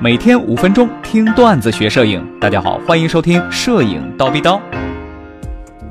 每天五分钟听段子学摄影，大家好，欢迎收听《摄影刀逼刀》。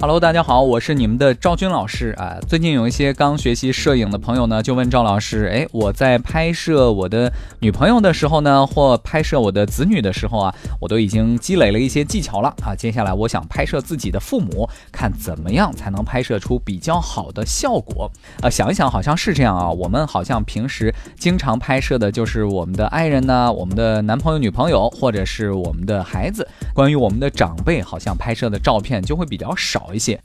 Hello，大家好，我是你们的赵军老师啊。最近有一些刚学习摄影的朋友呢，就问赵老师，哎，我在拍摄我的女朋友的时候呢，或拍摄我的子女的时候啊，我都已经积累了一些技巧了啊。接下来我想拍摄自己的父母，看怎么样才能拍摄出比较好的效果啊？想一想，好像是这样啊。我们好像平时经常拍摄的就是我们的爱人呢，我们的男朋友、女朋友，或者是我们的孩子。关于我们的长辈，好像拍摄的照片就会比较少。一些，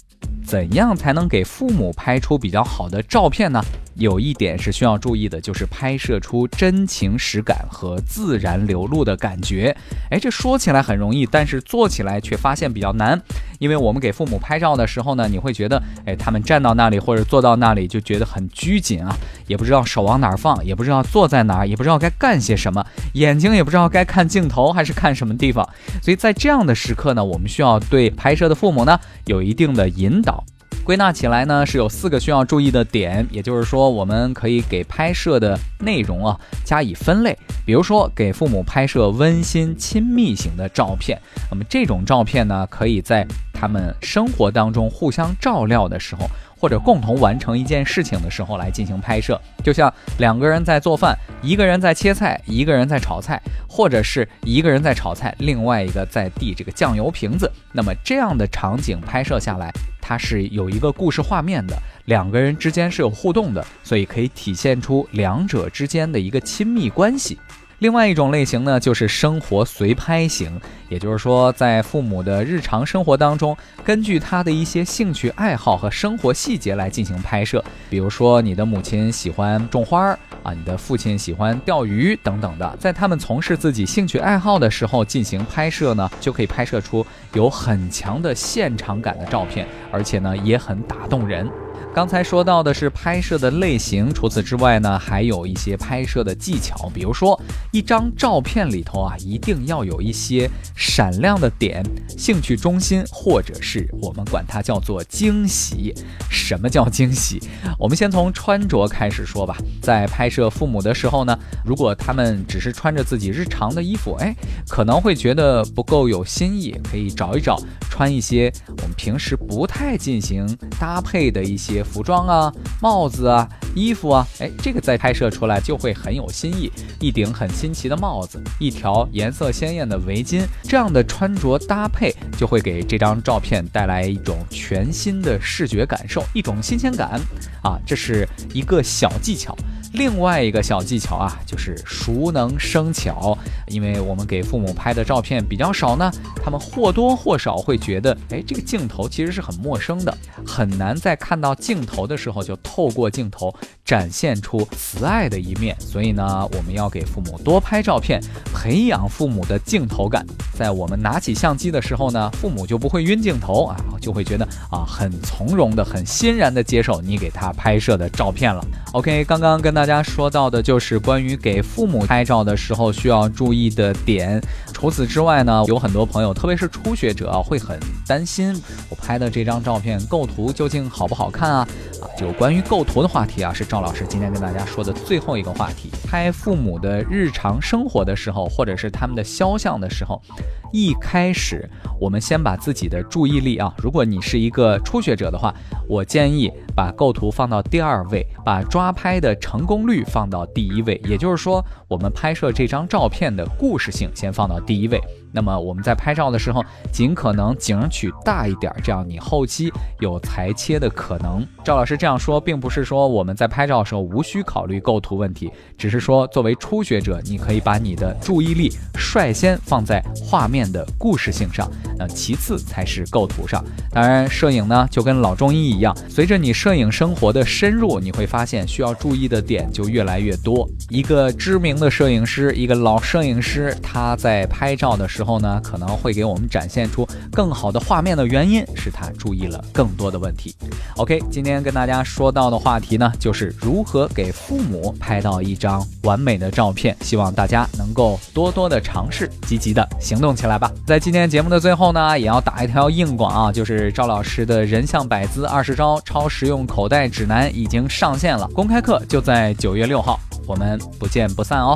怎样才能给父母拍出比较好的照片呢？有一点是需要注意的，就是拍摄出真情实感和自然流露的感觉。哎，这说起来很容易，但是做起来却发现比较难。因为我们给父母拍照的时候呢，你会觉得，哎，他们站到那里或者坐到那里就觉得很拘谨啊，也不知道手往哪儿放，也不知道坐在哪儿，也不知道该干些什么，眼睛也不知道该看镜头还是看什么地方。所以在这样的时刻呢，我们需要对拍摄的父母呢有一定的引导。归纳起来呢，是有四个需要注意的点，也就是说，我们可以给拍摄的内容啊加以分类。比如说，给父母拍摄温馨亲密型的照片，那么这种照片呢，可以在他们生活当中互相照料的时候，或者共同完成一件事情的时候来进行拍摄。就像两个人在做饭，一个人在切菜，一个人在炒菜，或者是一个人在炒菜，另外一个在递这个酱油瓶子。那么这样的场景拍摄下来。它是有一个故事画面的，两个人之间是有互动的，所以可以体现出两者之间的一个亲密关系。另外一种类型呢，就是生活随拍型，也就是说，在父母的日常生活当中，根据他的一些兴趣爱好和生活细节来进行拍摄。比如说，你的母亲喜欢种花儿啊，你的父亲喜欢钓鱼等等的，在他们从事自己兴趣爱好的时候进行拍摄呢，就可以拍摄出有很强的现场感的照片，而且呢，也很打动人。刚才说到的是拍摄的类型，除此之外呢，还有一些拍摄的技巧。比如说，一张照片里头啊，一定要有一些闪亮的点、兴趣中心，或者是我们管它叫做惊喜。什么叫惊喜？我们先从穿着开始说吧。在拍摄父母的时候呢，如果他们只是穿着自己日常的衣服，哎，可能会觉得不够有新意，可以找一找穿一些我们平时不太进行搭配的一些。服装啊，帽子啊，衣服啊，哎，这个再拍摄出来就会很有新意。一顶很新奇的帽子，一条颜色鲜艳的围巾，这样的穿着搭配就会给这张照片带来一种全新的视觉感受，一种新鲜感啊，这是一个小技巧。另外一个小技巧啊，就是熟能生巧。因为我们给父母拍的照片比较少呢，他们或多或少会觉得，哎，这个镜头其实是很陌生的，很难在看到镜头的时候就透过镜头展现出慈爱的一面。所以呢，我们要给父母多拍照片，培养父母的镜头感。在我们拿起相机的时候呢，父母就不会晕镜头啊，就会觉得啊，很从容的、很欣然的接受你给他拍摄的照片了。OK，刚刚跟大家说到的就是关于给父母拍照的时候需要注意的点。除此之外呢，有很多朋友，特别是初学者啊，会很担心我拍的这张照片构图究竟好不好看啊？啊，就关于构图的话题啊，是赵老师今天跟大家说的最后一个话题。拍父母的日常生活的时候，或者是他们的肖像的时候，一开始我们先把自己的注意力啊，如果你是一个初学者的话，我建议把构图放到第二位，把抓拍的成功率放到第一位。也就是说，我们拍摄这张照片的故事性先放到第一位。那么我们在拍照的时候，尽可能景取大一点，这样你后期有裁切的可能。赵老师这样说，并不是说我们在拍照的时候无需考虑构图问题，只是说作为初学者，你可以把你的注意力率先放在画面的故事性上，那其次才是构图上。当然，摄影呢就跟老中医一样，随着你摄影生活的深入，你会发现需要注意的点就越来越多。一个知名的摄影师，一个老摄影师，他在拍照的时，候呢，可能会给我们展现出更好的画面的原因是他注意了更多的问题。OK，今天跟大家说到的话题呢，就是如何给父母拍到一张完美的照片。希望大家能够多多的尝试，积极的行动起来吧。在今天节目的最后后呢，也要打一条硬广啊，就是赵老师的人像百姿二十招超实用口袋指南已经上线了，公开课就在九月六号，我们不见不散哦。